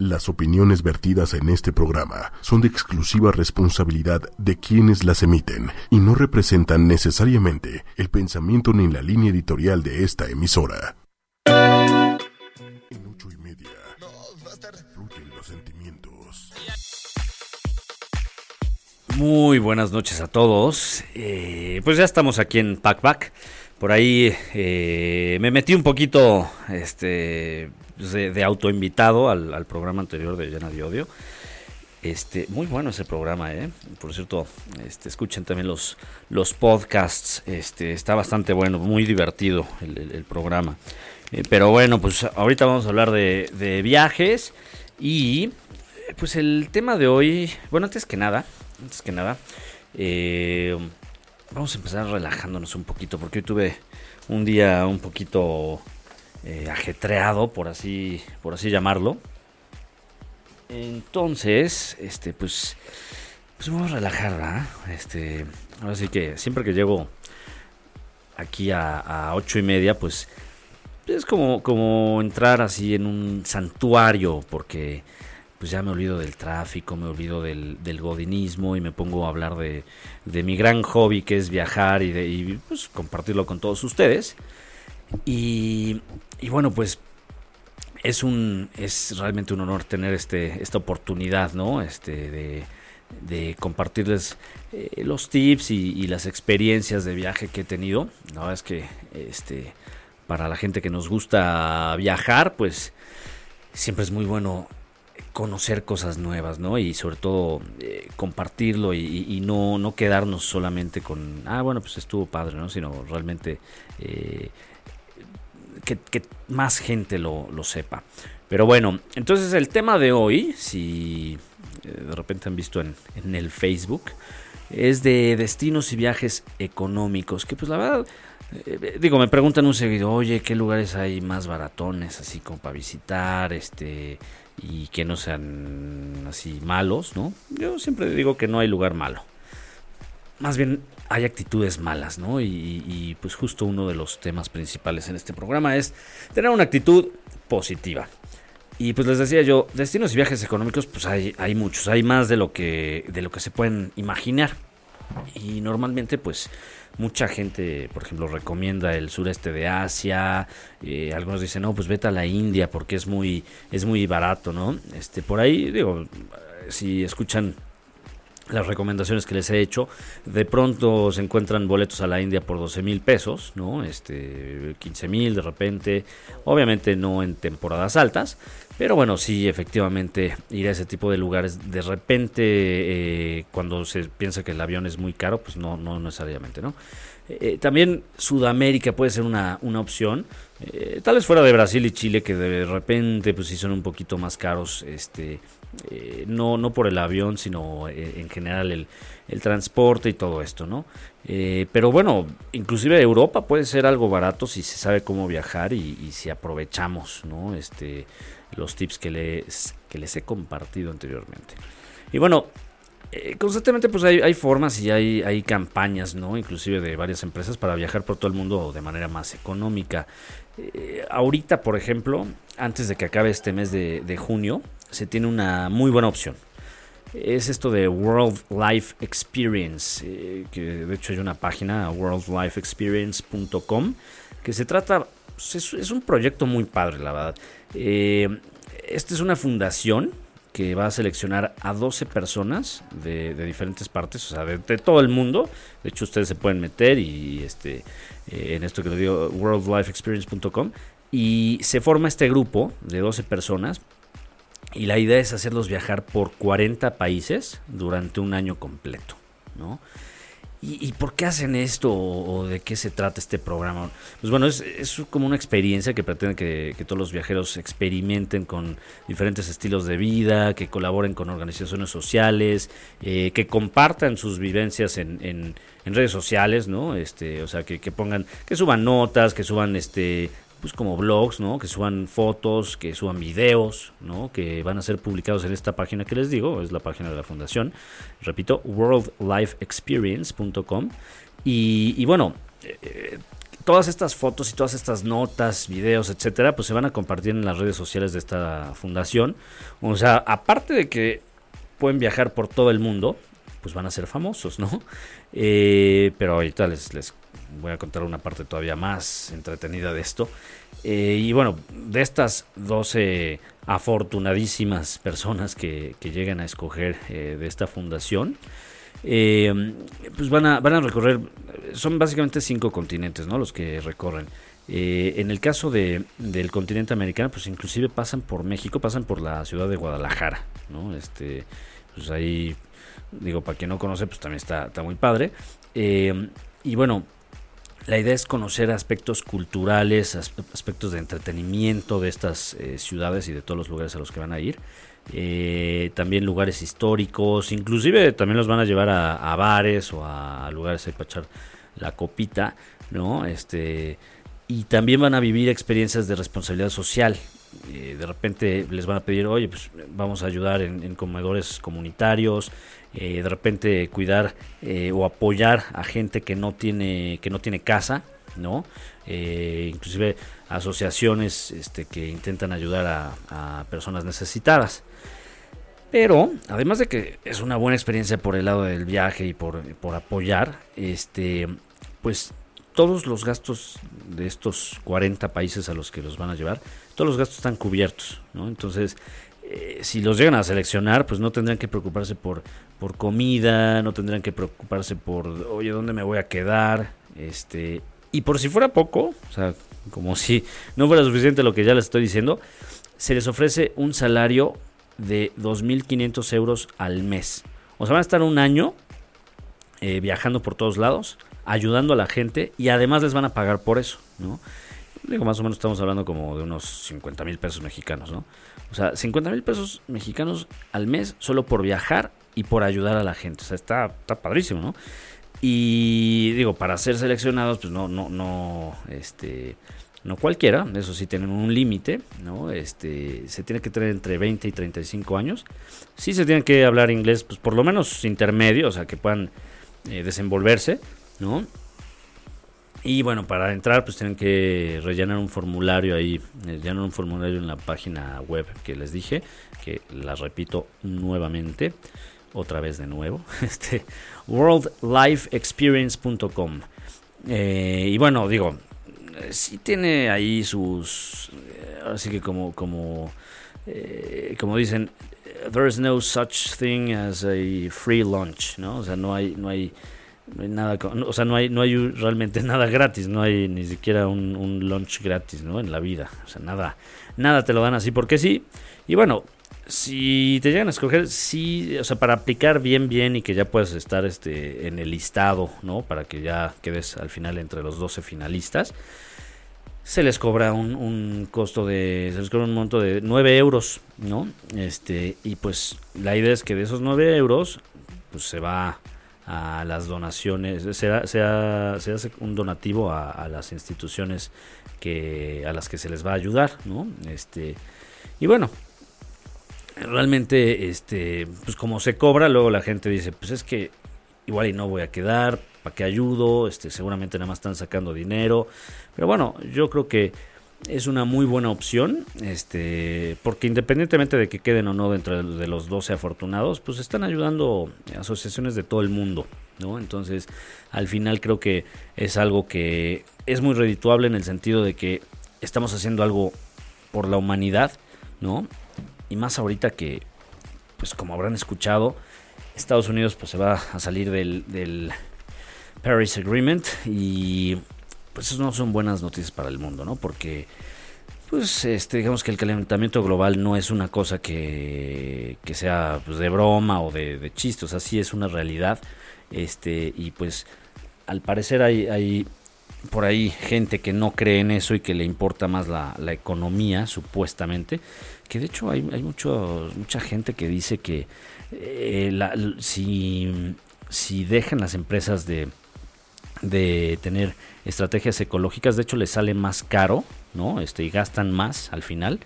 Las opiniones vertidas en este programa son de exclusiva responsabilidad de quienes las emiten y no representan necesariamente el pensamiento ni la línea editorial de esta emisora. En ocho y media, fluyen los. Muy buenas noches a todos. Eh, pues ya estamos aquí en Packback. Por ahí eh, me metí un poquito este, de, de autoinvitado al, programa anterior de Llena de Odio. Este, muy bueno ese programa, ¿eh? Por cierto, este, escuchen también los, los podcasts. Este, está bastante bueno, muy divertido el, programa. Eh, pero bueno, pues ahorita vamos a hablar de, de viajes. Y pues el tema de hoy, bueno, antes que nada, antes que nada, eh, vamos a empezar relajándonos un poquito, porque hoy tuve un día un poquito eh, ajetreado, por así, por así llamarlo. Entonces, este, pues, pues vamos a relajar. Este, ahora sí que siempre que llego aquí a, ocho y media, pues es como, como entrar así en un santuario, porque pues ya me olvido del tráfico, me olvido del, del godinismo y me pongo a hablar de, de, mi gran hobby que es viajar y, de, pues, compartirlo con todos ustedes. Y, bueno, pues es un es realmente un honor tener este esta oportunidad, ¿no? Este de, compartirles eh, los tips y, las experiencias de viaje que he tenido. La verdad es que este para la gente que nos gusta viajar, pues siempre es muy bueno conocer cosas nuevas, ¿no? Y sobre todo eh, compartirlo y, y, no, no quedarnos solamente con, ah, bueno, pues estuvo padre, ¿no? Sino realmente eh, que, más gente lo, lo, sepa. Pero bueno, entonces el tema de hoy, si eh, de repente han visto en, en el Facebook, es de destinos y viajes económicos, que pues la verdad eh, digo, me preguntan un seguido, oye, ¿qué lugares hay más baratones así como para visitar, este, y que no sean así malos, ¿no? Yo siempre digo que no hay lugar malo. Más bien hay actitudes malas, ¿no? Y, y pues justo uno de los temas principales en este programa es tener una actitud positiva. Y pues les decía yo, destinos y viajes económicos, pues hay, muchos, hay más de lo que, de lo que se pueden imaginar. Y normalmente, pues, mucha gente, por ejemplo, recomienda el sureste de Asia. Eh, algunos dicen, no, pues vete a la India porque es muy, es muy barato, ¿no? Este, por ahí, digo, si escuchan las recomendaciones que les he hecho, de pronto se encuentran boletos a la India por 12 mil pesos, ¿no? Este, 15 mil de repente, obviamente no en temporadas altas, pero bueno, sí, efectivamente, ir a ese tipo de lugares, de repente, eh, cuando se piensa que el avión es muy caro, pues no, no necesariamente, ¿no? Eh, también Sudamérica puede ser una, una opción, eh, tal vez fuera de Brasil y Chile, que de repente, pues sí son un poquito más caros, este, eh, no, no por el avión, sino eh, en general el, el, transporte y todo esto, ¿no? Eh, pero bueno, inclusive Europa puede ser algo barato si se sabe cómo viajar y, si aprovechamos, ¿no? Este, los tips que les, que les he compartido anteriormente. Y bueno, constantemente pues hay, hay, formas y hay, hay campañas, ¿no? Inclusive de varias empresas para viajar por todo el mundo de manera más económica. Ahorita, por ejemplo, antes de que acabe este mes de, junio, se tiene una muy buena opción. Es esto de World Life Experience, eh, que de hecho hay una página, worldlifeexperience.com, que se trata, pues es, un proyecto muy padre, la verdad. Eh, esta es una fundación que va a seleccionar a 12 personas de, diferentes partes, o sea, de, de, todo el mundo. De hecho, ustedes se pueden meter y este eh, en esto que lo digo, worldlifeexperience.com. Y se forma este grupo de 12 personas. Y la idea es hacerlos viajar por 40 países durante un año completo, ¿no? ¿Y, ¿Y, por qué hacen esto o, de qué se trata este programa? Pues bueno, es, como una experiencia que pretende que, que, todos los viajeros experimenten con diferentes estilos de vida, que colaboren con organizaciones sociales, eh, que compartan sus vivencias en, en, en, redes sociales, ¿no? Este, o sea, que, que pongan, que suban notas, que suban este pues como blogs, ¿no? Que suban fotos, que suban videos, ¿no? Que van a ser publicados en esta página que les digo, es la página de la fundación. Repito, worldlifeexperience.com. Y, bueno, eh, todas estas fotos y todas estas notas, videos, etcétera, pues se van a compartir en las redes sociales de esta fundación. O sea, aparte de que pueden viajar por todo el mundo, pues van a ser famosos, ¿no? Eh, pero ahorita les, les voy a contar una parte todavía más entretenida de esto. Eh, y bueno, de estas 12 afortunadísimas personas que, que llegan a escoger eh, de esta fundación, pues van a, van a recorrer, son básicamente cinco continentes, ¿no? Los que recorren. en el caso de, del continente americano, pues inclusive pasan por México, pasan por la ciudad de Guadalajara, ¿no? Este, pues ahí Digo, para quien no conoce, pues también está, está muy padre. Eh, y bueno, la idea es conocer aspectos culturales, aspectos de entretenimiento de estas eh, ciudades y de todos los lugares a los que van a ir. Eh, también lugares históricos, inclusive también los van a llevar a, bares o a lugares para echar la copita, ¿no? Este, y también van a vivir experiencias de responsabilidad social. de repente les van a pedir, oye, pues vamos a ayudar en comedores comunitarios, eh, de repente cuidar eh, o apoyar a gente que no tiene que no tiene casa no eh, inclusive asociaciones este, que intentan ayudar a, personas necesitadas pero además de que es una buena experiencia por el lado del viaje y por, por apoyar este pues todos los gastos de estos 40 países a los que los van a llevar, todos los gastos están cubiertos, ¿no? Entonces, eh, si los llegan a seleccionar, pues no tendrán que preocuparse por, por comida, no tendrán que preocuparse por, oye, ¿dónde me voy a quedar? Este, y por si fuera poco, o sea, como si no fuera suficiente lo que ya les estoy diciendo, se les ofrece un salario de 2.500 euros al mes. O sea, van a estar un año eh, viajando por todos lados, ayudando a la gente y además les van a pagar por eso, ¿no? Digo, más o menos estamos hablando como de unos 50 mil pesos mexicanos, ¿no? O sea, 50 mil pesos mexicanos al mes solo por viajar y por ayudar a la gente. O sea, está, está padrísimo, ¿no? Y digo, para ser seleccionados, pues no, no, no, este, no cualquiera, eso sí tienen un límite, ¿no? Este, se tiene que tener entre 20 y 35 años. Sí se tiene que hablar inglés, pues por lo menos intermedio, o sea, que puedan eh, desenvolverse, ¿no? Y bueno, para entrar pues tienen que rellenar un formulario ahí, eh, llenar un formulario en la página web que les dije, que la repito nuevamente, otra vez de nuevo, este worldlifeexperience.com. Eh, y bueno, digo, eh, sí tiene ahí sus, así que como, como, como dicen, there is no such thing as a free lunch, ¿no? O sea, no hay nada, o sea, no hay, no hay realmente nada gratis, no hay ni siquiera un, un lunch gratis, ¿no? En la vida, o sea, nada, nada te lo dan así porque sí. Y bueno, si te llegan a escoger, sí, o sea, para aplicar bien, bien y que ya puedas estar este, en el listado, ¿no? Para que ya quedes al final entre los 12 finalistas, se les cobra un, un costo de, se les cobra un monto de 9 euros, ¿no? Este, y pues la idea es que de esos 9 euros, pues se va a las donaciones, se, se, hace un donativo a, las instituciones que a las que se les va a ayudar, ¿no? Este y bueno, realmente este pues como se cobra, luego la gente dice, pues es que igual y no voy a quedar, ¿para qué ayudo? Este seguramente nada más están sacando dinero, pero bueno, yo creo que es una muy buena opción, este, porque independientemente de que queden o no dentro de los 12 afortunados, pues están ayudando asociaciones de todo el mundo, ¿no? Entonces, al final creo que es algo que es muy redituable en el sentido de que estamos haciendo algo por la humanidad, ¿no? Y más ahorita que, pues como habrán escuchado, Estados Unidos pues se va a salir del, del Paris Agreement y pues no son buenas noticias para el mundo, ¿no? Porque pues este, digamos que el calentamiento global no es una cosa que, que sea pues, de broma o de, de chiste, es una realidad. Este, y pues al parecer hay, hay por ahí gente que no cree en eso y que le importa más la, la economía, supuestamente. Que de hecho hay, hay mucho, mucha gente que dice que eh, la, si, si dejan las empresas de, de tener estrategias ecológicas, de hecho les sale más caro, ¿no? Este, y gastan más al final.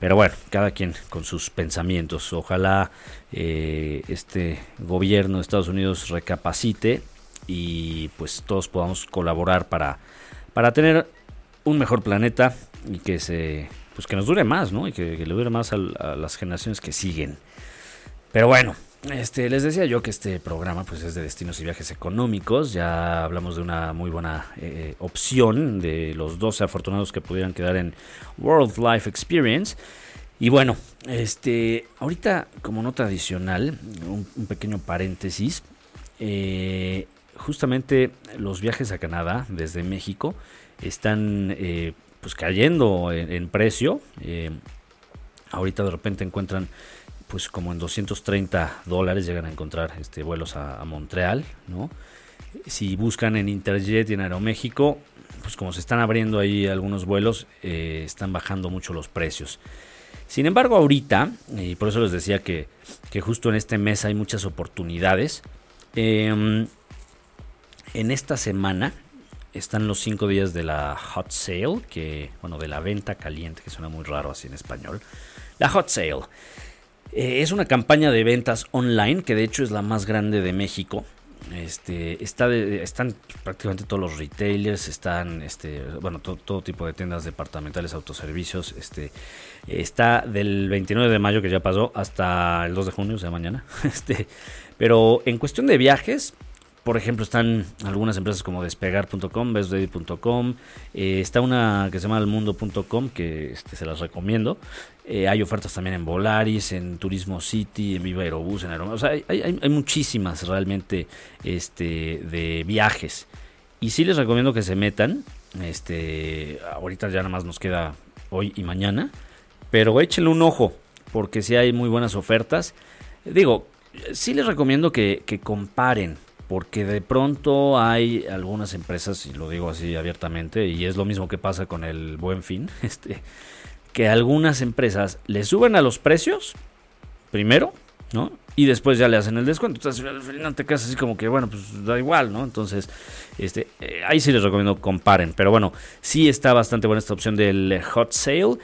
Pero bueno, cada quien con sus pensamientos. Ojalá eh, este gobierno de Estados Unidos recapacite y pues todos podamos colaborar para, para tener un mejor planeta y que se pues que nos dure más, ¿no? Y que, le dure más a, las generaciones que siguen. Pero bueno, este, les decía yo que este programa pues es de destinos y viajes económicos. Ya hablamos de una muy buena eh, opción de los 12 afortunados que pudieran quedar en World Life Experience. Y bueno, este, ahorita como nota adicional, un, pequeño paréntesis. Eh, justamente los viajes a Canadá desde México están eh, pues cayendo en, precio. Eh, ahorita de repente encuentran pues como en 230 dólares llegan a encontrar este vuelos a, Montreal, ¿no? Si buscan en Interjet y en Aeroméxico, pues como se están abriendo ahí algunos vuelos, están bajando mucho los precios. Sin embargo, ahorita, y por eso les decía que, justo en este mes hay muchas oportunidades, em, en esta semana están los cinco días de la hot sale, que, bueno, de la venta caliente, que suena muy raro así en español. La hot sale eh, es una campaña de ventas online, que de hecho es la más grande de México. Este, está están prácticamente todos los retailers, están, este, bueno, todo tipo de tiendas departamentales, autoservicios, este, está del 29 de mayo que ya pasó hasta el 2 de junio, o sea, mañana, este, pero en cuestión de viajes, por ejemplo, están algunas empresas como despegar.com, bestready.com, eh, está una que se llama almundo.com que este, se las recomiendo. Eh, hay ofertas también en Volaris, en Turismo City, en Viva Aerobús, en Aerobús. O sea, hay, muchísimas realmente este, de viajes. Y sí les recomiendo que se metan. Este, ahorita ya nada más nos queda hoy y mañana. Pero échenle un ojo, porque si hay muy buenas ofertas. Digo, sí les recomiendo que comparen porque de pronto hay algunas empresas, y lo digo así abiertamente, y es lo mismo que pasa con el buen fin, este, que algunas empresas le suben a los precios, primero, ¿no? Y después ya le hacen el descuento. Entonces te quedas así como que, bueno, pues da igual, ¿no? Entonces, este, eh, ahí sí les recomiendo comparen. Pero bueno, sí está bastante buena esta opción del hot sale.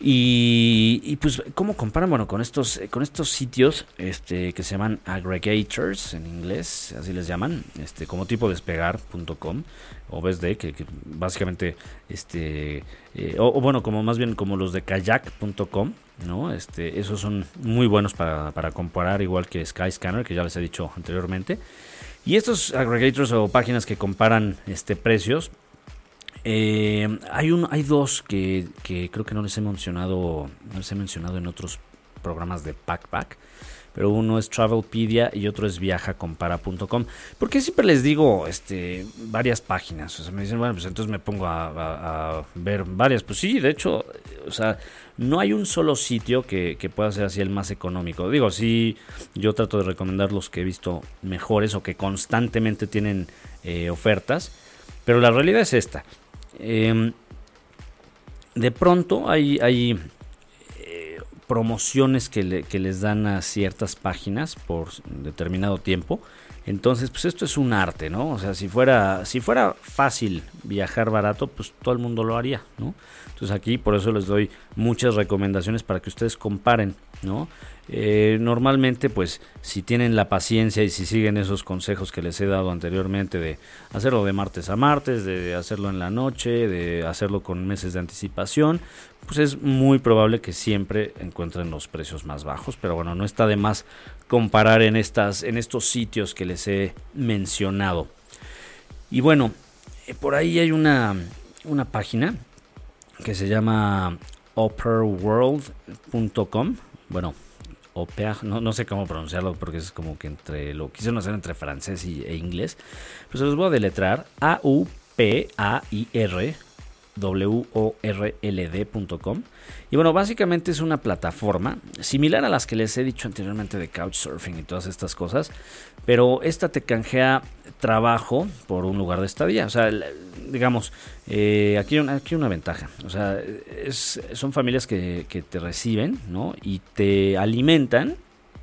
Y, pues, ¿cómo comparan? Bueno, con estos, eh, con estos sitios este, que se llaman aggregators en inglés, así les llaman, este, como tipo despegar.com o BSD, que, básicamente, este, eh, o, bueno, como más bien como los de kayak.com, ¿no? Este, esos son muy buenos para, para comparar, igual que Skyscanner, que ya les he dicho anteriormente. Y estos aggregators o páginas que comparan este, precios, eh, hay, un, hay dos que, creo que no les he mencionado, no les he mencionado en otros programas de Packpack. Pero uno es Travelpedia y otro es viajacompara.com. Porque siempre les digo este, varias páginas. O sea, me dicen, bueno, pues entonces me pongo a, ver varias. Pues sí, de hecho, o sea, no hay un solo sitio que, pueda ser así el más económico. Digo, sí, yo trato de recomendar los que he visto mejores o que constantemente tienen eh, ofertas. Pero la realidad es esta. Em, de pronto hay, hay eh, promociones que, les dan a ciertas páginas por determinado tiempo. Entonces, pues esto es un arte, ¿no? O sea, si fuera, si fuera fácil viajar barato, pues todo el mundo lo haría, ¿no? Entonces aquí por eso les doy muchas recomendaciones para que ustedes comparen, ¿no? Eh, normalmente, pues, si tienen la paciencia y si siguen esos consejos que les he dado anteriormente de hacerlo de martes a martes, de hacerlo en la noche, de hacerlo con meses de anticipación, pues es muy probable que siempre encuentren los precios más bajos. Pero bueno, no está de más comparar en, estas, en estos sitios que les he mencionado. Y bueno, eh, por ahí hay una, una página que se llama operaworld.com. Bueno, no, no sé cómo pronunciarlo porque es como que entre lo quisieron hacer entre francés y, e inglés. Pues se los voy a deletrar A-U-P-A-I-R world.com. Y bueno, básicamente es una plataforma similar a las que les he dicho anteriormente de Couchsurfing y todas estas cosas, pero esta te canjea trabajo por un lugar de estadía. O sea, digamos, eh, aquí, hay una, aquí una ventaja. O sea, son familias que, te reciben, ¿no? Y te alimentan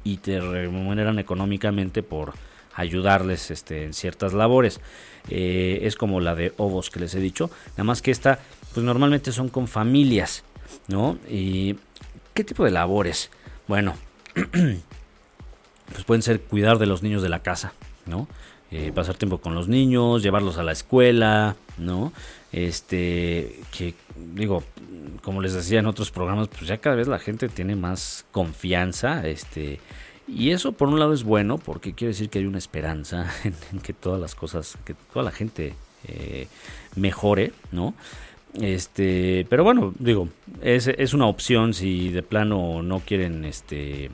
y te remuneran económicamente por ayudarles este, en ciertas labores. Eh, es como la de ovos que les he dicho, nada más que esta, pues normalmente son con familias, ¿no? Y ¿qué tipo de labores? Bueno, pues pueden ser cuidar de los niños de la casa, ¿no? eh, pasar tiempo con los niños, llevarlos a la escuela, ¿no? Este, que digo, como les decía en otros programas, pues ya cada vez la gente tiene más confianza, este, y eso por un lado es bueno porque quiere decir que hay una esperanza en, que todas las cosas, que toda la gente eh, mejore, ¿no? Este, pero bueno, digo, es, es una opción si de plano no quieren, este,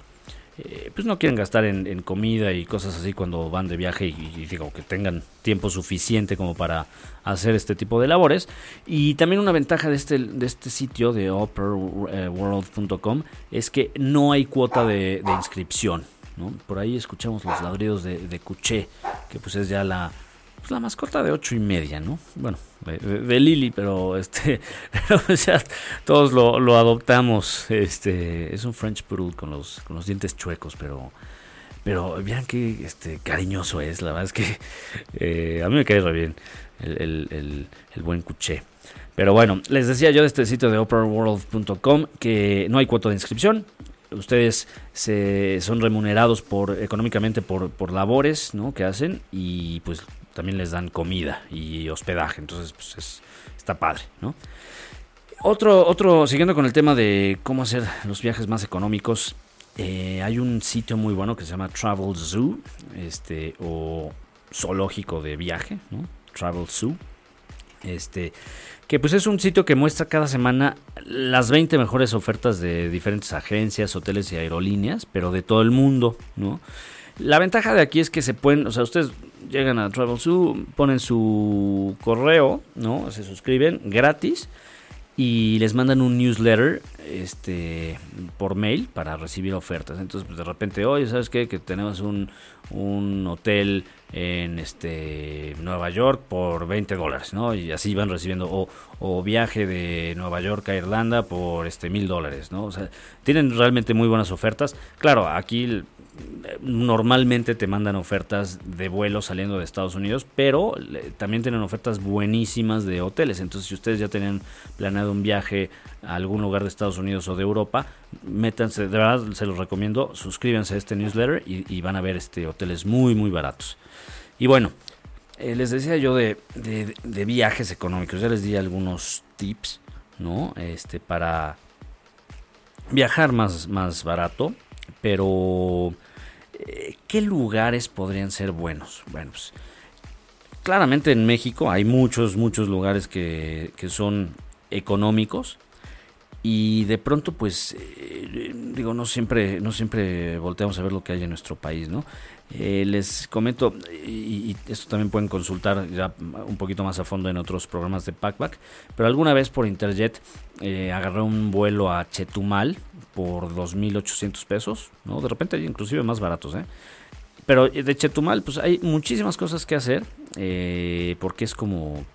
eh, pues no quieren gastar en, comida y cosas así cuando van de viaje y, digo que tengan tiempo suficiente como para hacer este tipo de labores. Y también una ventaja de este, de este sitio de operaworld.com es que no hay cuota de, inscripción. Por ahí escuchamos los ladridos de, de Cuché, que pues es ya la, pues la mascota de ocho y media, ¿no? Bueno, de, Lili, pero este, pues todos lo, adoptamos. Este, es un French Poodle con los, con los dientes chuecos, pero, pero vean qué este, cariñoso es. La verdad es que eh, a mí me cae re bien el, buen cuché. Pero bueno, les decía yo de este sitio de operaworld.com que no hay cuota de inscripción. Ustedes se, son remunerados por económicamente por, por labores ¿no? que hacen y pues también les dan comida y hospedaje, entonces pues está padre, ¿no? Otro, otro, siguiendo con el tema de cómo hacer los viajes más económicos, eh, hay un sitio muy bueno que se llama Travel Zoo, este, o zoológico de viaje, ¿no? Travel Zoo, este, que pues es un sitio que muestra cada semana las 20 mejores ofertas de diferentes agencias, hoteles y aerolíneas, pero de todo el mundo, ¿no? La ventaja de aquí es que se pueden, o sea, ustedes llegan a Travel Zoo, ponen su correo, ¿no? Se suscriben gratis y les mandan un newsletter este por mail para recibir ofertas. Entonces, pues de repente, oye, ¿sabes qué? Que tenemos un, un hotel en este Nueva York por 20 dólares, ¿no? Y así van recibiendo, o, o viaje de Nueva York a Irlanda por este mil dólares, ¿no? O sea, tienen realmente muy buenas ofertas. Claro, aquí normalmente te mandan ofertas de vuelos saliendo de Estados Unidos, pero también tienen ofertas buenísimas de hoteles. Entonces, si ustedes ya tienen planeado un viaje a algún lugar de Estados Unidos o de Europa, métanse, de verdad se los recomiendo, suscríbanse a este newsletter y, van a ver este hoteles muy, muy baratos. Y bueno, eh, les decía yo de, de, viajes económicos, ya les di algunos tips, ¿no? Este, para viajar más, más barato, pero eh, ¿qué lugares podrían ser buenos? Bueno, pues claramente en México hay muchos, muchos lugares que, que son económicos y de pronto pues eh, digo no siempre no siempre volteamos a ver lo que hay en nuestro país no eh, les comento y, esto también pueden consultar ya un poquito más a fondo en otros programas de Packback pero alguna vez por Interjet eh, agarré un vuelo a Chetumal por 2.800 pesos no de repente inclusive más baratos eh pero de Chetumal pues hay muchísimas cosas que hacer porque es como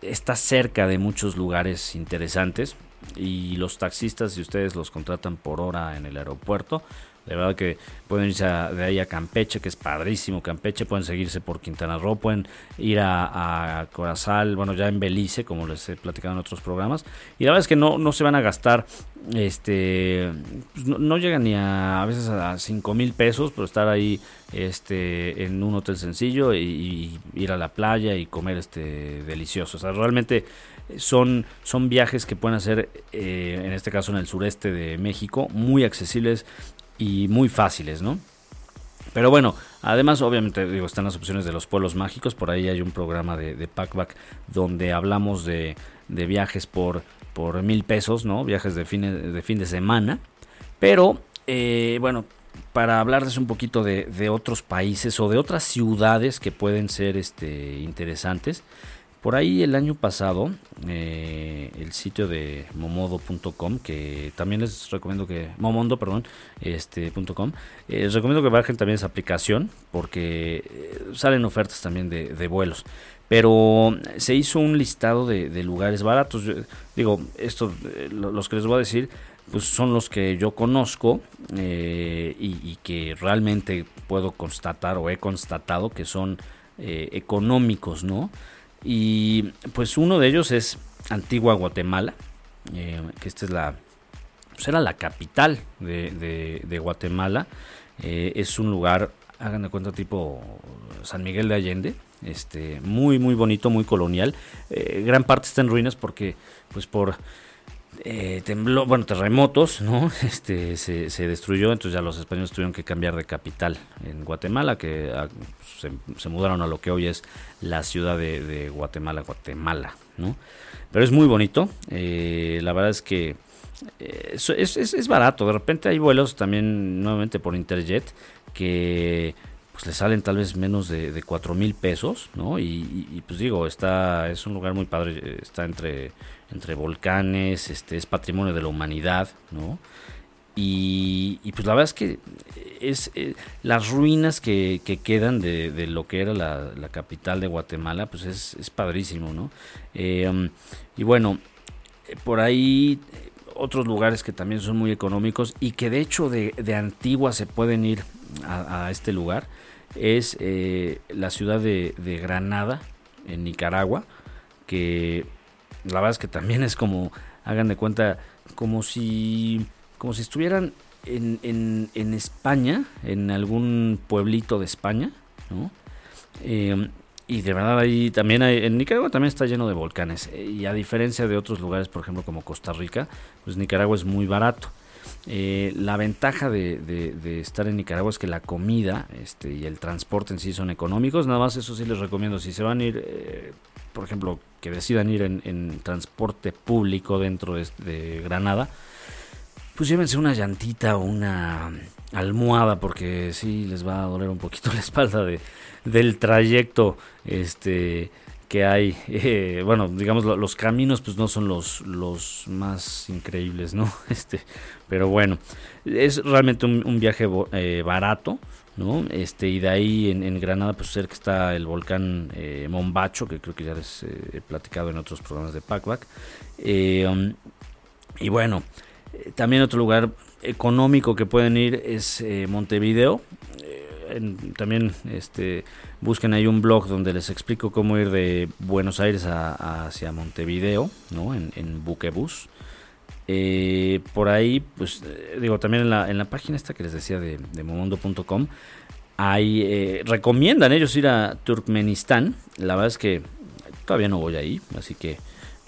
está cerca de muchos lugares interesantes y los taxistas, si ustedes los contratan por hora en el aeropuerto, de verdad que pueden irse de ahí a Campeche, que es padrísimo Campeche, pueden seguirse por Quintana Roo, pueden ir a, Corazal, bueno, ya en Belice, como les he platicado en otros programas. Y la verdad es que no, no se van a gastar, este, pues no, llegan ni a, a veces a 5 mil pesos por estar ahí este, en un hotel sencillo y, ir a la playa y comer este delicioso. O sea, realmente son, son viajes que pueden hacer, eh, en este caso en el sureste de México, muy accesibles y muy fáciles, ¿no? Pero bueno, además obviamente digo, están las opciones de los pueblos mágicos, por ahí hay un programa de, Packback donde hablamos de, de, viajes por, por mil pesos, ¿no? Viajes de fin de, fin de semana. Pero eh, bueno, para hablarles un poquito de, de, otros países o de otras ciudades que pueden ser este, interesantes. Por ahí el año pasado, eh, el sitio de momodo.com, que también les recomiendo que, momondo, perdón, este, eh, les recomiendo que bajen también esa aplicación porque eh, salen ofertas también de, vuelos. Pero se hizo un listado de, lugares baratos. digo, esto, los que les voy a decir, pues son los que yo conozco y, y, que realmente puedo constatar o he constatado que son económicos, ¿no? Y pues uno de ellos es Antigua Guatemala, eh, que esta es la, pues era la capital de, Guatemala. Eh, es un lugar hagan de cuenta tipo San Miguel de Allende, este, muy muy bonito, muy colonial. Eh, gran parte está en ruinas porque, pues por eh, tembló, bueno, terremotos, ¿no? Este, se, se, destruyó, entonces ya los españoles tuvieron que cambiar de capital en Guatemala, que ah, se, mudaron a lo que hoy es la ciudad de, Guatemala, Guatemala, ¿no? Pero es muy bonito, eh, la verdad es que eh, es, es, es, barato, de repente hay vuelos también nuevamente por Interjet que pues le salen tal vez menos de, de 4 mil pesos, ¿no? Y, pues digo, está, es un lugar muy padre, está entre, entre volcanes, este, es patrimonio de la humanidad, ¿no? Y, pues la verdad es que es eh, las ruinas que, que quedan de, lo que era la, capital de Guatemala, pues es, es padrísimo, ¿no? Eh, um, y bueno, por ahí otros lugares que también son muy económicos y que de hecho de, de antigua se pueden ir a, a este lugar es eh, la ciudad de, Granada, en Nicaragua, que la verdad es que también es como, hagan de cuenta, como si, como si estuvieran en, en, España, en algún pueblito de España, ¿no? Eh, y de verdad ahí también hay, en Nicaragua también está lleno de volcanes. Y a diferencia de otros lugares, por ejemplo como Costa Rica, pues Nicaragua es muy barato. Eh, la ventaja de, estar en Nicaragua es que la comida este, y el transporte en sí son económicos. Nada más eso sí les recomiendo. Si se van a ir, eh, por ejemplo, que decidan ir en, transporte público dentro de, Granada, pues llévense una llantita o una almohada porque sí les va a doler un poquito la espalda de, del trayecto este que hay, eh, bueno, digamos los caminos pues no son los, los más increíbles, ¿no? Este, pero bueno, es realmente un, viaje eh, barato, ¿no? Este, y de ahí en, Granada pues cerca está el volcán eh, Mombacho, que creo que ya les he platicado en otros programas de Packback. Um, y bueno, también otro lugar económico que pueden ir es Montevideo también este, busquen ahí un blog donde les explico cómo ir de Buenos Aires hacia Montevideo, ¿no? En, en buquebus. Eh, por ahí, pues eh, digo, también en la, en la página esta que les decía de, de momondo.com, eh, recomiendan ellos ir a Turkmenistán. La verdad es que todavía no voy ahí, así que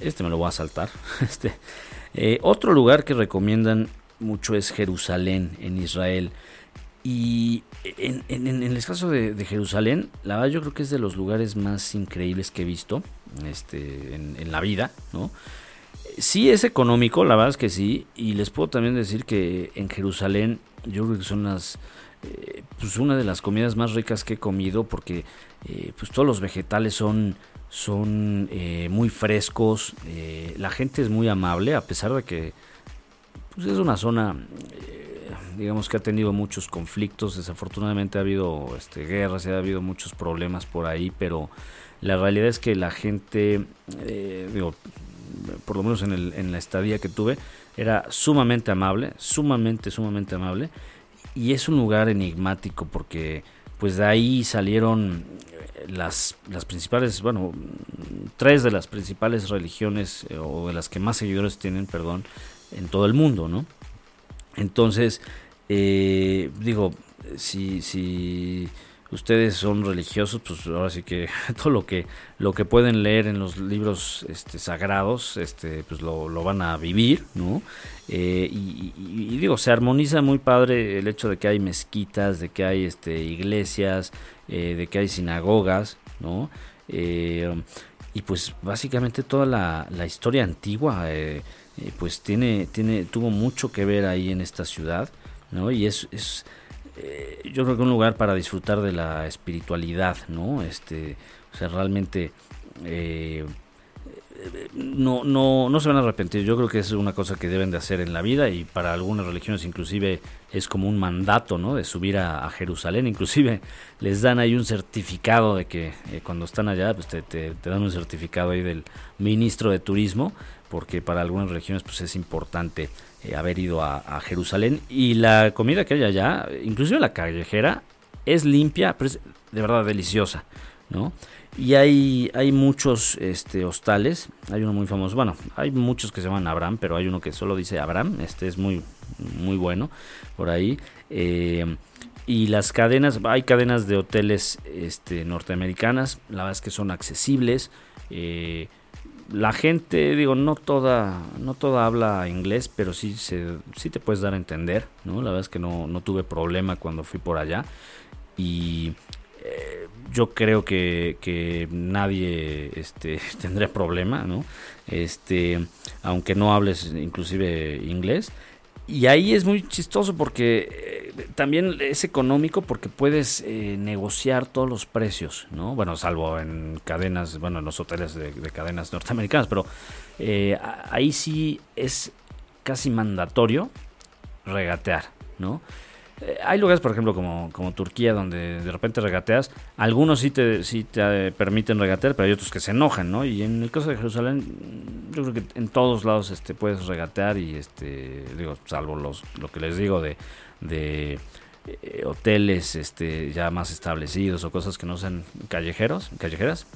este me lo voy a saltar. Este, otro lugar que recomiendan mucho es Jerusalén, en Israel. Y en, el caso de, Jerusalén, la verdad yo creo que es de los lugares más increíbles que he visto este, en, la vida, ¿no? Sí es económico, la verdad es que sí, y les puedo también decir que en Jerusalén yo creo que son las, eh, pues una de las comidas más ricas que he comido porque eh, pues todos los vegetales son, son eh, muy frescos, la gente es muy amable a pesar de que pues es una zona digamos que ha tenido muchos conflictos, desafortunadamente ha habido este, guerras ha habido muchos problemas por ahí, pero la realidad es que la gente, eh, digo, por lo menos en, el, en la estadía que tuve, era sumamente amable, sumamente, sumamente amable, y es un lugar enigmático porque pues de ahí salieron las, las principales, bueno, tres de las principales religiones, eh, o de las que más seguidores tienen, perdón, en todo el mundo, ¿no? Entonces, eh, digo, si, si ustedes son religiosos, pues ahora sí que todo lo que lo que pueden leer en los libros este, sagrados, este, pues lo, van a vivir, ¿no? Eh, y, digo, se armoniza muy padre el hecho de que hay mezquitas, de que hay este, iglesias, eh, de que hay sinagogas, ¿no? Eh, y pues básicamente toda la, la historia antigua, pues tiene, tiene, tuvo mucho que ver ahí en esta ciudad. ¿no? Y es, es eh, yo creo que un lugar para disfrutar de la espiritualidad, ¿no? Este, o sea, realmente eh, no, no, no se van a arrepentir. Yo creo que es una cosa que deben de hacer en la vida y para algunas religiones inclusive es como un mandato, ¿no? De subir a, Jerusalén. Inclusive les dan ahí un certificado de que eh, cuando están allá, pues te, dan un certificado ahí del ministro de turismo, porque para algunas religiones pues es importante eh, haber ido a, Jerusalén. Y la comida que hay allá, inclusive la callejera, es limpia, pero es de verdad deliciosa, ¿no? Y hay, hay muchos este, hostales, hay uno muy famoso, bueno, hay muchos que se llaman Abraham, pero hay uno que solo dice Abraham, este es muy, muy bueno por ahí. Eh, y las cadenas, hay cadenas de hoteles este, norteamericanas, la verdad es que son accesibles. Eh, la gente, digo, no toda, no toda habla inglés, pero sí, se, sí te puedes dar a entender, ¿no? La verdad es que no, no tuve problema cuando fui por allá. Y eh, yo creo que, que nadie este, tendría problema, ¿no? Este, aunque no hables inclusive inglés. Y ahí es muy chistoso porque eh, también es económico porque puedes eh, negociar todos los precios, ¿no? Bueno, salvo en cadenas, bueno, en los hoteles de, cadenas norteamericanas, pero eh, ahí sí es casi mandatorio regatear, ¿no? Eh, hay lugares, por ejemplo, como, como Turquía, donde de repente regateas. Algunos sí te, sí te permiten regatear, pero hay otros que se enojan, ¿no? Y en el caso de Jerusalén, yo creo que en todos lados este, puedes regatear y, este digo, salvo los, lo que les digo de, de eh, hoteles este, ya más establecidos o cosas que no sean callejeros, callejeras.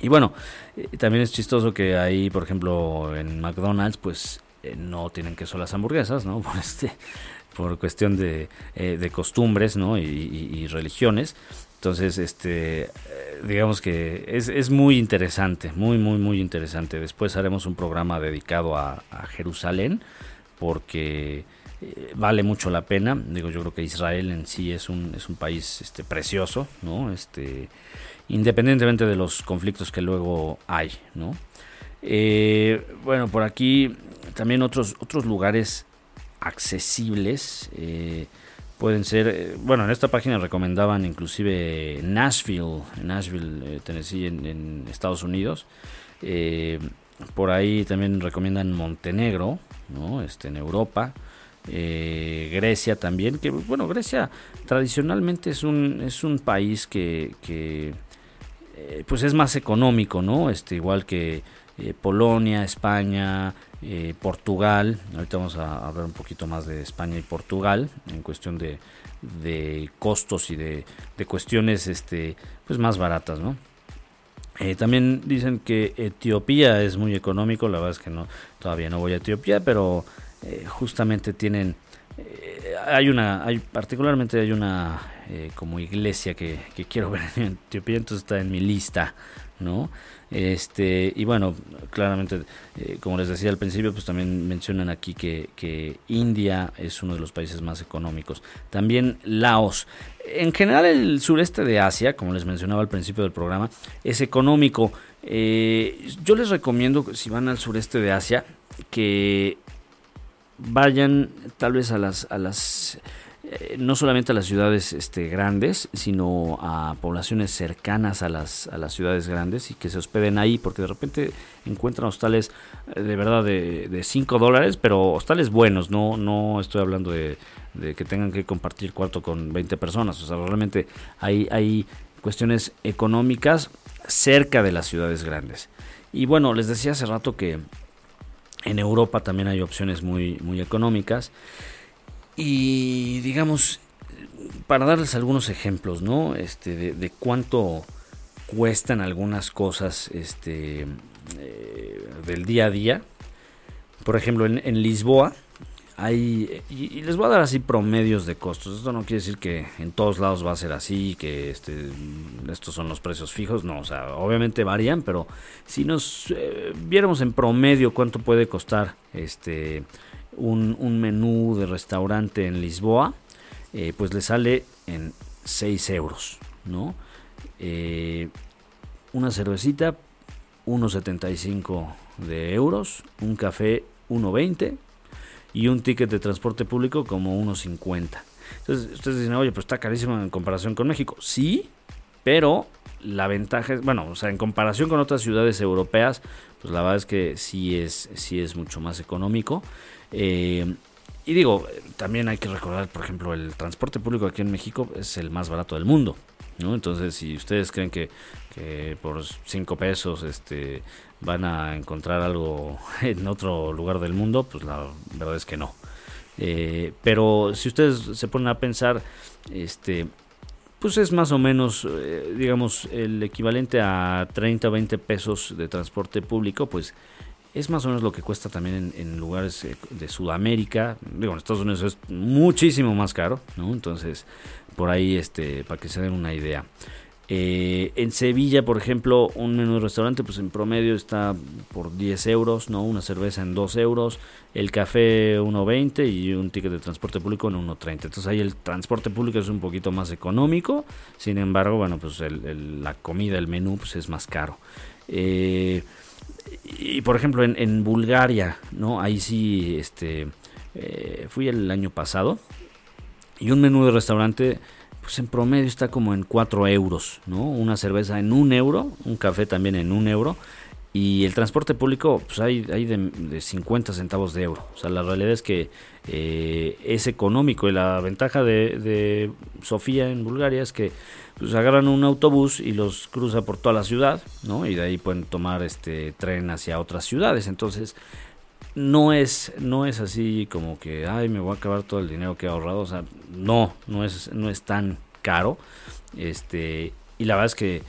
Y bueno, eh, también es chistoso que ahí, por ejemplo, en McDonald's, pues no tienen queso las hamburguesas, ¿no? Por este por cuestión de, eh, de costumbres ¿no? y, religiones. Entonces, este, eh, digamos que es, es, muy interesante, muy, muy, muy interesante. Después haremos un programa dedicado a, Jerusalén, porque eh, vale mucho la pena. Digo, yo creo que Israel en sí es un, es un país este, precioso, ¿no? Este, independientemente de los conflictos que luego hay, ¿no? bueno, por aquí también otros, otros lugares accesibles. Eh, pueden ser, eh, bueno, en esta página recomendaban inclusive Nashville, Nashville, eh, Tennessee, en, Estados Unidos. por ahí también recomiendan Montenegro, ¿no? Este, en Europa. Grecia también, que bueno, Grecia tradicionalmente es un, es un país que, pues es más económico, ¿no? Este, igual que Polonia, España, eh, Portugal, ahorita vamos a hablar un poquito más de España y Portugal en cuestión de, costos y de, cuestiones este, pues más baratas, ¿no? Eh, también dicen que Etiopía es muy económico, la verdad es que no, todavía no voy a Etiopía, pero eh, justamente tienen, hay una, hay particularmente hay una como iglesia que quiero ver en Etiopía, entonces está en mi lista, ¿no? Este, y bueno, claramente, eh, como les decía al principio, pues también mencionan aquí que, India es uno de los países más económicos. También Laos. En general el sureste de Asia, como les mencionaba al principio del programa, es económico. Eh, yo les recomiendo, si van al sureste de Asia, que vayan tal vez a las, a las eh, no solamente a las ciudades este, grandes, sino a poblaciones cercanas a las, a las ciudades grandes y que se hospeden ahí, porque de repente encuentran hostales eh, de verdad de 5 dólares, pero hostales buenos, no, no estoy hablando de, que tengan que compartir cuarto con 20 personas, o sea, realmente hay, hay cuestiones económicas cerca de las ciudades grandes. Y bueno, les decía hace rato que en Europa también hay opciones muy, muy económicas. Y digamos, para darles algunos ejemplos, ¿no? Este, de, cuánto cuestan algunas cosas este, eh, del día a día. Por ejemplo, en, Lisboa hay, y, les voy a dar así promedios de costos. Esto no quiere decir que en todos lados va a ser así, que este, estos son los precios fijos. No, o sea, obviamente varían, pero si nos eh, viéramos en promedio cuánto puede costar este un, menú de restaurante en Lisboa, eh, pues le sale en 6 euros, ¿no? Eh, una cervecita, 1,75 de euros, un café, 1,20 y un ticket de transporte público como 1,50. Entonces, ustedes dicen, oye, pues está carísimo en comparación con México. Sí, pero la ventaja es, bueno, o sea, en comparación con otras ciudades europeas, pues la verdad es que sí es, sí es mucho más económico. Eh, y digo, también hay que recordar, por ejemplo, el transporte público aquí en México es el más barato del mundo. ¿no? Entonces, si ustedes creen que, por 5 pesos este, van a encontrar algo en otro lugar del mundo, pues la verdad es que no. Eh, pero si ustedes se ponen a pensar, este, pues es más o menos, eh, digamos, el equivalente a 30 o 20 pesos de transporte público, pues es más o menos lo que cuesta también en, lugares eh, de Sudamérica. Digo, en Estados Unidos es muchísimo más caro, ¿no? Entonces, por ahí, este, para que se den una idea. Eh, en Sevilla, por ejemplo, un menú de restaurante, pues en promedio está por 10 euros, ¿no? Una cerveza en 2 euros, el café 1,20 y un ticket de transporte público en 1,30. Entonces ahí el transporte público es un poquito más económico, sin embargo, bueno, pues la comida, el menú, pues es más caro. Eh, y por ejemplo, en, Bulgaria, ¿no? Ahí sí, este, eh, fui el año pasado y un menú de restaurante pues en promedio está como en 4 euros, ¿no? Una cerveza en 1 euro, un café también en 1 euro. Y el transporte público, pues hay, hay de, 50 centavos de euro. O sea, la realidad es que eh, es económico. Y la ventaja de, Sofía en Bulgaria es que pues agarran un autobús y los cruza por toda la ciudad, ¿no? Y de ahí pueden tomar este tren hacia otras ciudades. Entonces, no es, no es así como que, ay, me voy a acabar todo el dinero que he ahorrado. O sea, no, no es, no es tan caro. Este, y la verdad es que,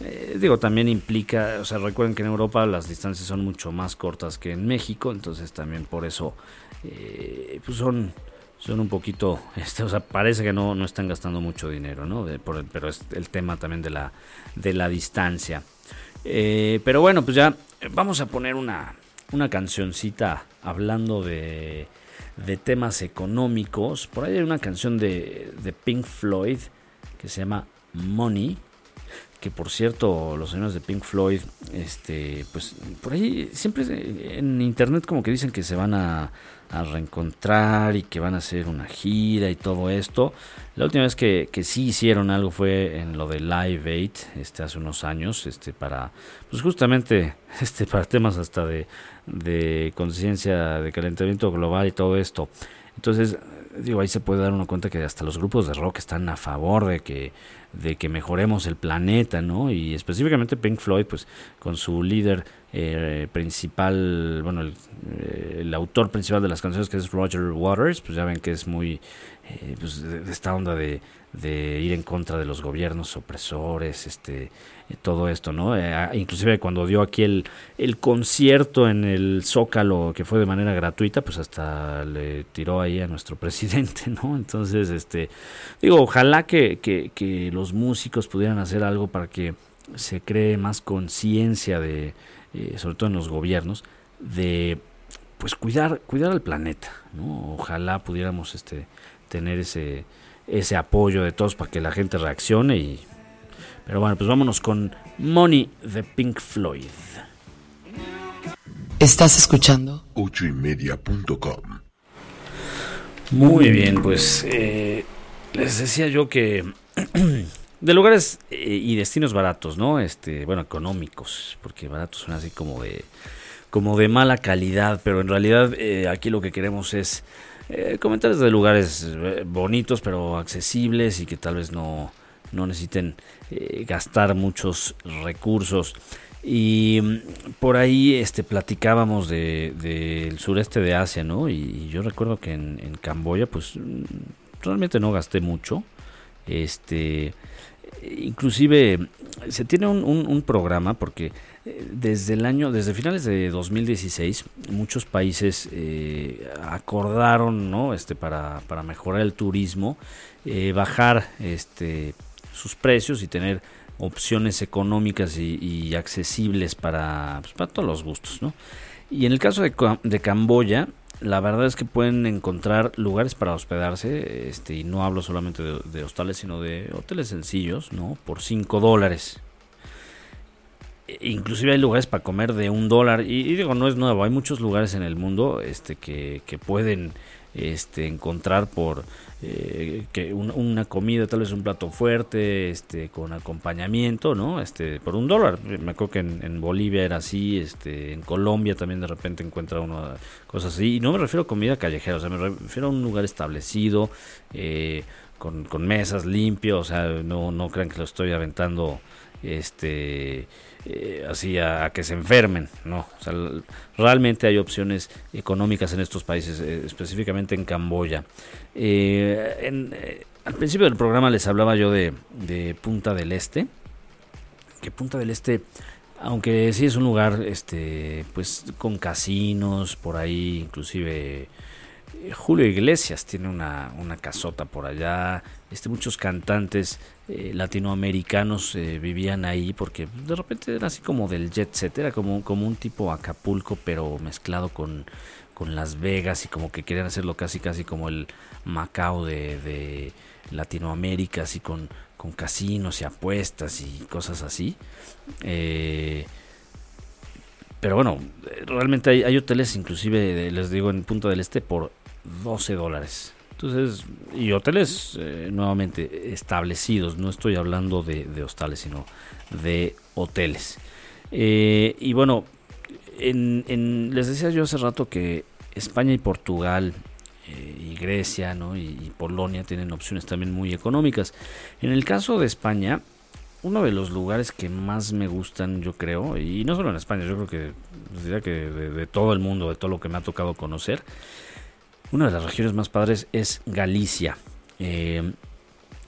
eh, digo, también implica, o sea, recuerden que en Europa las distancias son mucho más cortas que en México, entonces también por eso, eh, pues son, son un poquito, este, o sea, parece que no, no están gastando mucho dinero, ¿no? pero es el tema también de la, de la distancia. Eh, pero bueno, pues ya vamos a poner una, una cancioncita hablando de, de temas económicos. Por ahí hay una canción de, de Pink Floyd que se llama Money que por cierto los señores de Pink Floyd este pues por ahí siempre en internet como que dicen que se van a a reencontrar y que van a hacer una gira y todo esto. La última vez que, que sí hicieron algo fue en lo de Live 8, este, hace unos años, este, para, pues justamente, este, para temas hasta de, de conciencia, de calentamiento global y todo esto. Entonces, digo, ahí se puede dar una cuenta que hasta los grupos de rock están a favor de que de que mejoremos el planeta, ¿no? Y específicamente Pink Floyd, pues con su líder eh, principal, bueno, eh, el, autor principal de las canciones que es Roger Waters, pues ya ven que es muy, eh, pues de, esta onda de, de, ir en contra de los gobiernos opresores, este, todo esto, ¿no? inclusive cuando dio aquí el, el concierto en el Zócalo, que fue de manera gratuita, pues hasta le tiró ahí a nuestro presidente, ¿no? Entonces, este, digo, ojalá que, que, que los músicos pudieran hacer algo para que se cree más conciencia de eh, sobre todo en los gobiernos, de pues cuidar, cuidar al planeta, ¿no? Ojalá pudiéramos este, tener ese, ese apoyo de todos para que la gente reaccione y pero bueno, pues vámonos con Money de Pink Floyd. ¿Estás escuchando? ochoymedia.com Muy bien, pues eh, les decía yo que de lugares eh, y destinos baratos, ¿no? Este, bueno, económicos, porque baratos son así como de como de mala calidad, pero en realidad eh, aquí lo que queremos es eh, comentarios de lugares bonitos pero accesibles y que tal vez no, no necesiten gastar muchos recursos. Y mm, por ahí este, platicábamos del de, sureste de Asia, ¿no? Y, yo recuerdo que en, Camboya, pues mm, realmente no gasté mucho. Este, inclusive se tiene un, programa porque eh, desde el año, desde finales de 2016, muchos países eh, acordaron, ¿no? Este, para, para mejorar el turismo, eh, bajar este, sus precios y tener opciones económicas y, accesibles para, pues, para todos los gustos, ¿no? Y en el caso de, de Camboya, la verdad es que pueden encontrar lugares para hospedarse, este, y no hablo solamente de, hostales, sino de hoteles sencillos, ¿no? Por 5 dólares. Inclusive hay lugares para comer de un dólar, y, digo, no es nuevo, hay muchos lugares en el mundo este, que, que pueden este, encontrar por eh, que una comida, tal vez un plato fuerte, este, con acompañamiento, ¿no? Este, por un dólar. Me acuerdo que en, Bolivia era así, este, en Colombia también de repente encuentra uno cosas así. Y no me refiero a comida callejera, o sea, me refiero a un lugar establecido, eh, con, con mesas limpios, o sea, no, no crean que lo estoy aventando este eh, así a, que se enfermen no realmente hay opciones económicas en estos países eh, específicamente en Camboya. Eh, al principio del programa les hablaba yo de, Punta del Este que Punta del Este aunque sí es un lugar, este, pues con casinos por ahí, inclusive Julio Iglesias tiene una, una casota por allá, este, muchos cantantes eh, latinoamericanos eh, vivían ahí porque de repente era así como del jet set, era como, como un tipo Acapulco pero mezclado con, con Las Vegas y como que querían hacerlo casi casi como el Macao de, de Latinoamérica, así con, con casinos y apuestas y cosas así. Eh, pero bueno, realmente hay, hay hoteles inclusive, les digo, en Punta del Este por 12 dólares. Entonces, y hoteles eh, nuevamente establecidos, no estoy hablando de, hostales, sino de hoteles. Eh, y bueno, en, les decía yo hace rato que España y Portugal eh, y Grecia ¿no? y, Polonia tienen opciones también muy económicas. En el caso de España, uno de los lugares que más me gustan, yo creo, y no solo en España, yo creo que diría que de todo el mundo, de todo lo que me ha tocado conocer, una de las regiones más padres es Galicia. Eh,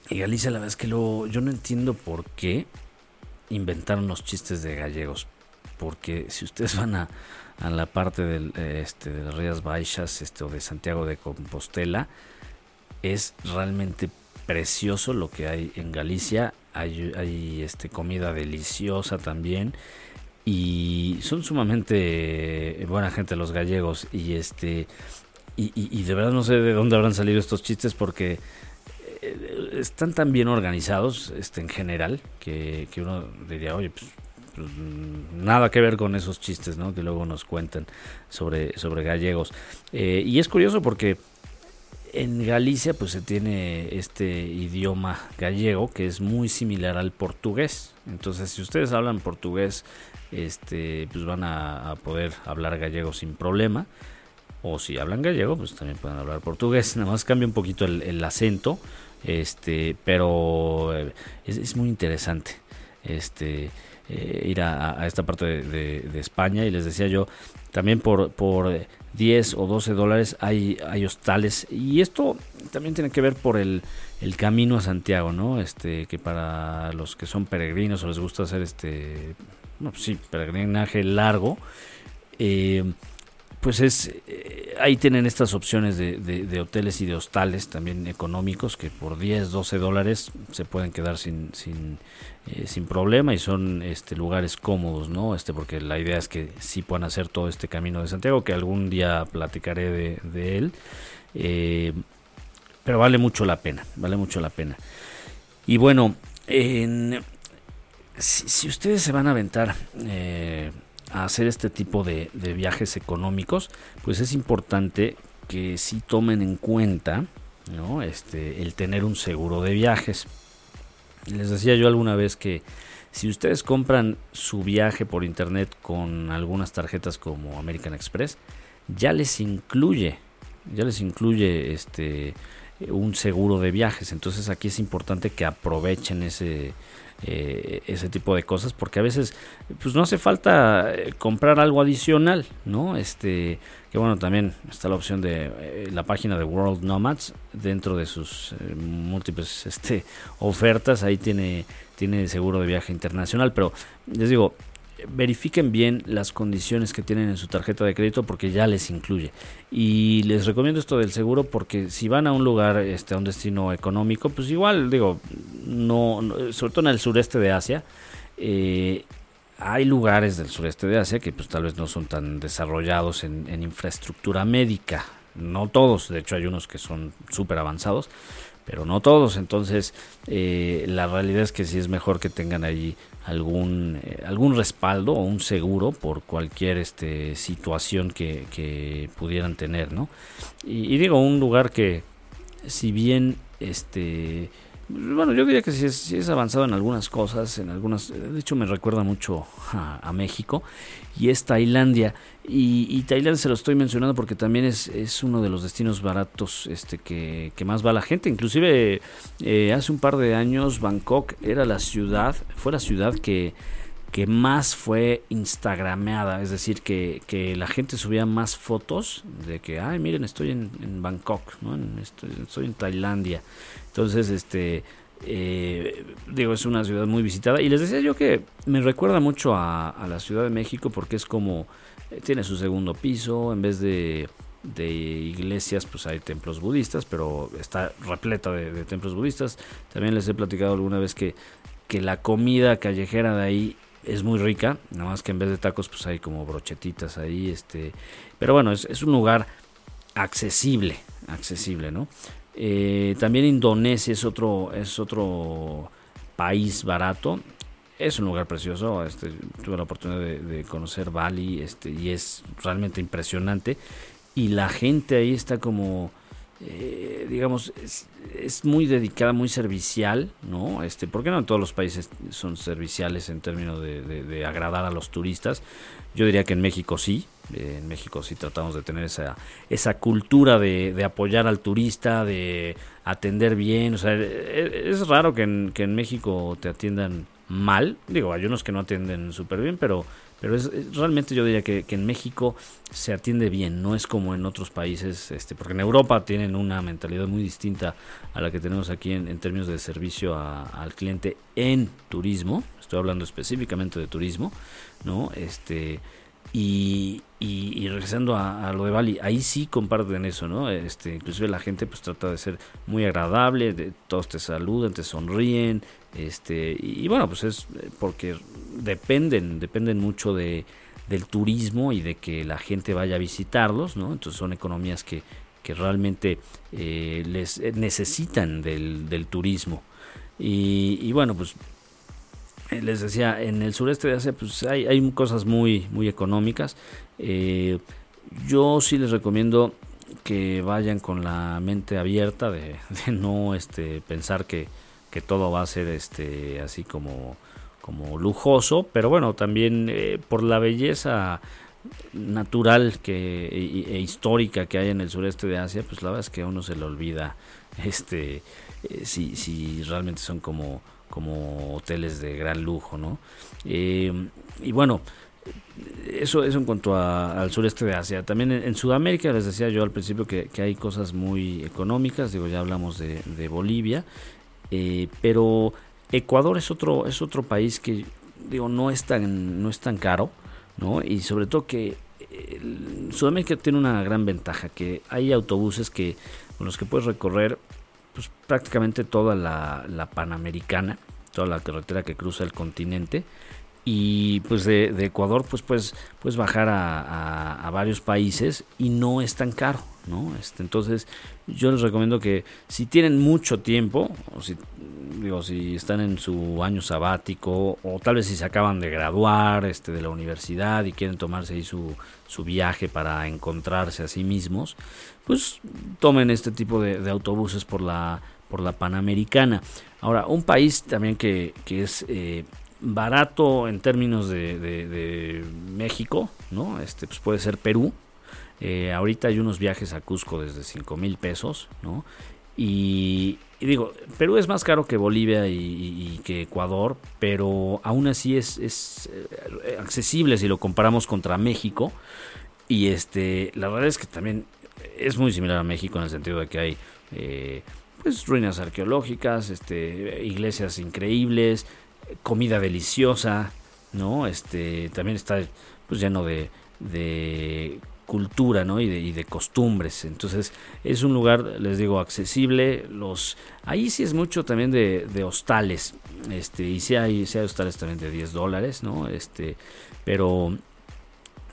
y Galicia, la verdad es que lo, yo no entiendo por qué inventaron los chistes de gallegos. Porque si ustedes van a, la parte del, este, de las Rías Baixas este, o de Santiago de Compostela, es realmente precioso lo que hay en Galicia. Hay, hay este, comida deliciosa también. Y son sumamente buena gente los gallegos. Y este y, de verdad no sé de dónde habrán salido estos chistes porque eh, están tan bien organizados este, en general que, uno diría, oye, pues, pues, nada que ver con esos chistes ¿no? que luego nos cuentan sobre, sobre gallegos. Eh, y es curioso porque en Galicia pues se tiene este idioma gallego que es muy similar al portugués. Entonces si ustedes hablan portugués, este, pues van a poder hablar gallego sin problema o si hablan gallego, pues también pueden hablar portugués, nada más cambia un poquito el, acento, este, pero eh, es, muy interesante este, eh, ir a, esta parte de, España. Y les decía yo, también por, por 10 o 12 dólares hay, hostales. Y esto también tiene que ver por el, el camino a Santiago, ¿no? Este, que para los que son peregrinos o les gusta hacer este, no, sí, peregrinaje largo, eh, pues es eh, ahí tienen estas opciones de, hoteles y de hostales también económicos que por 10 12 dólares se pueden quedar sin sin, eh, sin problema y son este lugares cómodos no este porque la idea es que sí puedan hacer todo este camino de Santiago que algún día platicaré de, él eh, pero vale mucho la pena vale mucho la pena. Y bueno en, si, si, ustedes se van a aventar a hacer este tipo de, viajes económicos, pues es importante que sí tomen en cuenta ¿no? este, el tener un seguro de viajes. Les decía yo alguna vez que si ustedes compran su viaje por internet con algunas tarjetas como American Express, ya les incluye, ya les incluye este un seguro de viajes. Entonces aquí es importante que aprovechen ese, eh, ese tipo de cosas porque a veces pues no hace falta eh, comprar algo adicional no este que bueno también está la opción de eh, la página de World Nomads dentro de sus múltiples este ofertas ahí tiene tiene seguro de viaje internacional pero les digo verifiquen bien las condiciones que tienen en su tarjeta de crédito porque ya les incluye. Y les recomiendo esto del seguro porque si van a un lugar, este, a un destino económico, pues igual, digo, no, sobre todo en el sureste de Asia, eh, hay lugares del sureste de Asia que pues tal vez no son tan desarrollados en, en infraestructura médica. No todos, de hecho hay unos que son súper avanzados, pero no todos. Entonces, eh, la realidad es que sí es mejor que tengan allí algún, eh, algún respaldo o un seguro por cualquier este, situación que, que pudieran tener, ¿no? Y, y, digo, un lugar que, si bien este bueno, yo diría que sí es, avanzado en algunas cosas, en algunas, de hecho me recuerda mucho a, México y es Tailandia y, Tailandia se lo estoy mencionando porque también es, es uno de los destinos baratos este que, más va la gente, inclusive eh, hace un par de años Bangkok era la ciudad, fue la ciudad que más fue instagrameada, es decir, que, la gente subía más fotos de que, ay, miren, estoy en, Bangkok, ¿no? estoy, en Tailandia. Entonces, este, Eh, digo, es una ciudad muy visitada. Y les decía yo que me recuerda mucho a, la Ciudad de México porque es como, eh, tiene su segundo piso, en vez de, de, iglesias, pues hay templos budistas, pero está repleta de, templos budistas. También les he platicado alguna vez que, que la comida callejera de ahí es muy rica, nada más que en vez de tacos pues hay como brochetitas ahí, este, pero bueno, es, es un lugar accesible, accesible, ¿no? Eh, también Indonesia es otro, es otro país barato. Es un lugar precioso. Este, tuve la oportunidad de, conocer Bali este, y es realmente impresionante. Y la gente ahí está como, eh, digamos, es, muy dedicada, muy servicial, ¿no? Este, ¿Por qué no todos los países son serviciales en términos de agradar a los turistas? Yo diría que en México sí, en México sí tratamos de tener esa, esa cultura de, de, apoyar al turista, de atender bien. O sea, e, e, es, raro que en, que en México te atiendan mal. Digo, hay unos que no atienden súper bien, pero, pero es, realmente yo diría que, en México se atiende bien, no es como en otros países, este, porque en Europa tienen una mentalidad muy distinta a la que tenemos aquí en términos de servicio al cliente en turismo. Estoy hablando específicamente de turismo, ¿no? Este y, y, regresando a, lo de Bali, ahí sí comparten eso, ¿no? Este, inclusive la gente pues trata de ser muy agradable, de, todos te saludan, te sonríen, este, y, bueno, pues es porque dependen, dependen mucho de, del turismo y de que la gente vaya a visitarlos, ¿no? Entonces son economías que, que realmente eh, les necesitan del, del turismo. Y, y bueno, pues eh, les decía, en el sureste de Asia pues hay, hay cosas muy, muy económicas. Eh, yo sí les recomiendo que vayan con la mente abierta de, no este, pensar que, que, todo va a ser este, así como, como lujoso, pero bueno, también eh, por la belleza natural que, e, e, histórica que hay en el sureste de Asia, pues la verdad es que a uno se le olvida este, si, si realmente son como como hoteles de gran lujo, ¿no? Eh, y bueno, eso, eso en cuanto al sureste de Asia. También en, Sudamérica, les decía yo al principio que, hay cosas muy económicas, digo, ya hablamos de, Bolivia, eh, pero Ecuador es otro, es otro país que, digo, no es tan, no es tan caro, ¿no? Y sobre todo que Sudamérica tiene una gran ventaja, que hay autobuses que con los que puedes recorrer pues, prácticamente toda la, Panamericana, toda la carretera que cruza el continente. Y pues de, Ecuador pues, pues puedes bajar a, varios países y no es tan caro, ¿no? Este, entonces yo les recomiendo que si tienen mucho tiempo, o si, digo, si están en su año sabático, o tal vez si se acaban de graduar este, de la universidad y quieren tomarse ahí su, su viaje para encontrarse a sí mismos, pues tomen este tipo de, autobuses por la, Panamericana. Ahora, un país también que, es eh, barato en términos de, México, ¿no? Este, pues puede ser Perú. Eh, ahorita hay unos viajes a Cusco desde 5 mil pesos, ¿no? Y, digo, Perú es más caro que Bolivia y, que Ecuador, pero aún así es, es, eh, accesible si lo comparamos contra México. Y este, la verdad es que también es muy similar a México en el sentido de que hay eh, pues ruinas arqueológicas, este, iglesias increíbles, comida deliciosa, ¿no? Este, también está pues lleno de, de cultura, ¿no? Y de, costumbres. Entonces, es un lugar, les digo, accesible. Los, ahí sí es mucho también de, de hostales. Este, y sí hay, sí hay hostales también de 10 dólares, ¿no? Este, pero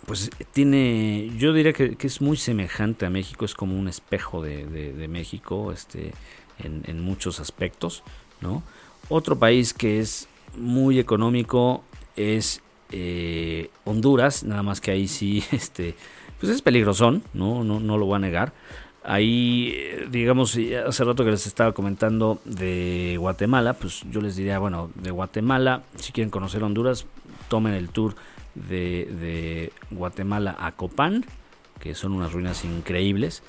pues tiene, yo diría que, es muy semejante a México, es como un espejo de, México este, en, muchos aspectos, ¿no? Otro país que es muy económico es eh, Honduras, nada más que ahí sí, este, pues es peligrosón, ¿no? No, no lo voy a negar. Ahí, digamos, hace rato que les estaba comentando de Guatemala, pues yo les diría, bueno, de Guatemala, si quieren conocer Honduras, tomen el tour de, Guatemala a Copán, que son unas ruinas increíbles.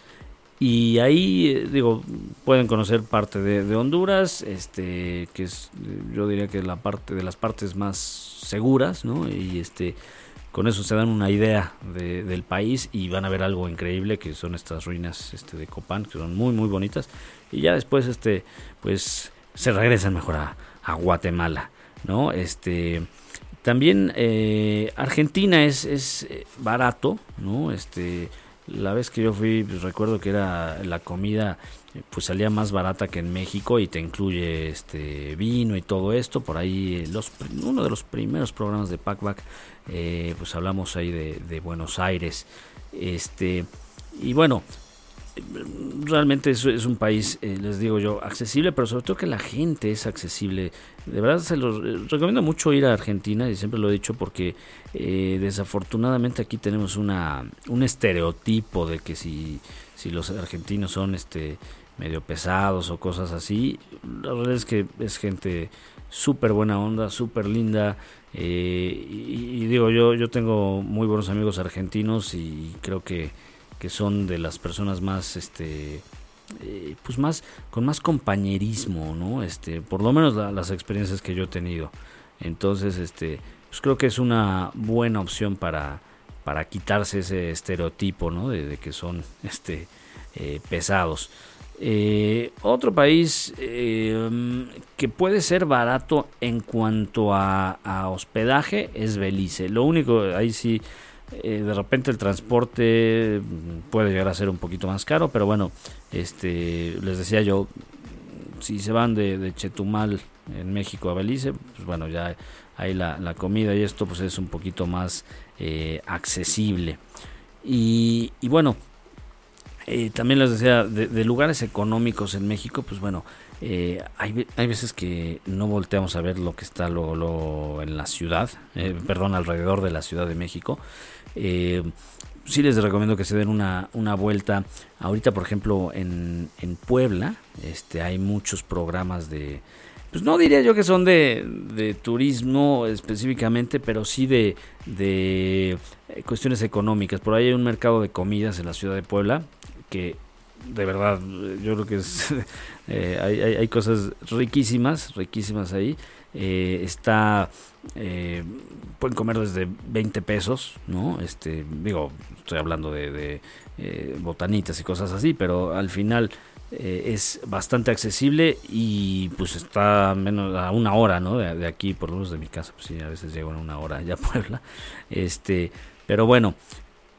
Y ahí, eh, digo, pueden conocer parte de, Honduras, este, que es, yo diría que la parte de las partes más seguras, ¿no? Y este, con eso se dan una idea del país y van a ver algo increíble que son estas ruinas este, de Copán, que son muy, muy bonitas. Y ya después, este, pues, se regresan mejor a, Guatemala, ¿no? Este, también eh, Argentina es, es eh, barato, ¿no? Este, la vez que yo fui, pues, recuerdo que era la comida, pues salía más barata que en México y te incluye este vino y todo esto. Por ahí, los, uno de los primeros programas de Packback, eh, pues hablamos ahí de, Buenos Aires. Este, y bueno, realmente es, es un país, eh, les digo yo, accesible, pero sobre todo que la gente es accesible. De verdad se los eh, recomiendo mucho ir a Argentina y siempre lo he dicho porque eh, desafortunadamente aquí tenemos una un estereotipo de que si, si los argentinos son este medio pesados o cosas así, la verdad es que es gente súper buena onda, súper linda. y, y, digo, yo, yo tengo muy buenos amigos argentinos y creo que que son de las personas más este eh, pues más con más compañerismo no este por lo menos las experiencias que yo he tenido. Entonces este pues creo que es una buena opción para para quitarse ese estereotipo no de, que son este eh, pesados eh, otro país que puede ser barato en cuanto a, a, hospedaje es Belice. Lo único, ahí sí, eh, de repente el transporte puede llegar a ser un poquito más caro, pero bueno, este, les decía yo, si se van de, Chetumal en México a Belice, pues bueno, ya ahí la, comida y esto pues es un poquito más eh, accesible. Y, bueno, eh, también les decía, de, lugares económicos en México, pues bueno, hay, hay, veces que no volteamos a ver lo que está lo, en la ciudad, perdón, alrededor de la Ciudad de México. Eh, sí les recomiendo que se den una, una vuelta. Ahorita, por ejemplo, en, en, Puebla, este, hay muchos programas de, pues no diría yo que son de, de turismo específicamente, pero sí de, de cuestiones económicas. Por ahí hay un mercado de comidas en la ciudad de Puebla que de verdad, yo creo que es, eh, hay, hay, cosas riquísimas, riquísimas ahí. Eh, está eh, pueden comer desde 20 pesos, ¿no? Este, digo, estoy hablando de, botanitas y cosas así, pero al final es bastante accesible y pues está menos a una hora, ¿no? De, aquí, por lo menos de mi casa, pues sí, a veces llego en una hora ya a Puebla. Este, pero bueno,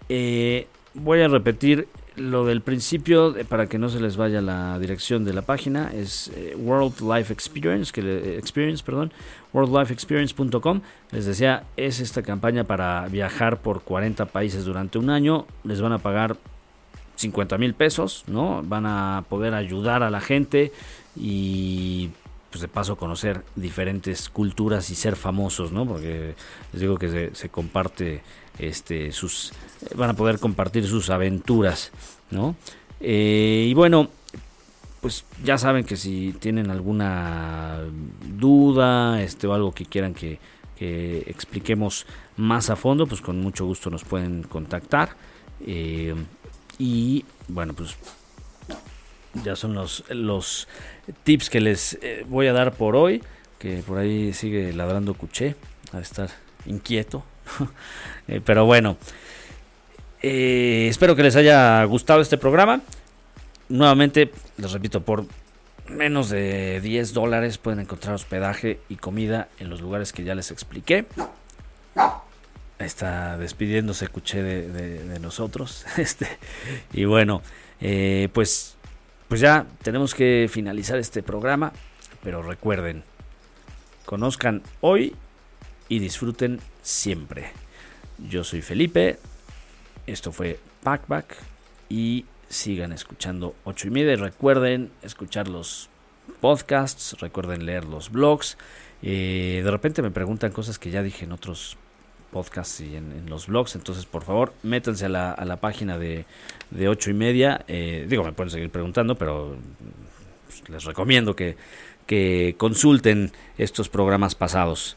voy a repetir lo del principio, para que no se les vaya la dirección de la página, es eh, World Life Experience, que le, Experience, perdón, worldlifeexperience.com. Les decía, es esta campaña para viajar por 40 países durante un año. Les van a pagar 50 mil pesos, ¿no? Van a poder ayudar a la gente y pues de paso conocer diferentes culturas y ser famosos, ¿no? Porque les digo que se comparte este, sus, van a poder compartir sus aventuras, ¿no? Eh, y bueno, pues ya saben que si tienen alguna duda, este, o algo que quieran que, expliquemos más a fondo, pues con mucho gusto nos pueden contactar. Eh, y bueno, pues ya son los, los tips que les eh, voy a dar por hoy. Que por ahí sigue ladrando Cuché, a estar inquieto. Eh, pero bueno, eh, espero que les haya gustado este programa. Nuevamente, les repito, por menos de 10 dólares pueden encontrar hospedaje y comida en los lugares que ya les expliqué. Está despidiéndose, escuché de, nosotros. Este, y bueno, eh, pues, pues ya tenemos que finalizar este programa. Pero recuerden, conozcan hoy y disfruten siempre. Yo soy Felipe, esto fue Packback y sigan escuchando 8 y media. Recuerden escuchar los podcasts, recuerden leer los blogs. Eh, de repente me preguntan cosas que ya dije en otros podcasts y en, los blogs. Entonces, por favor, métanse a la, a la página de, de 8 y media. Eh, digo, me pueden seguir preguntando, pero pues, les recomiendo que, que consulten estos programas pasados.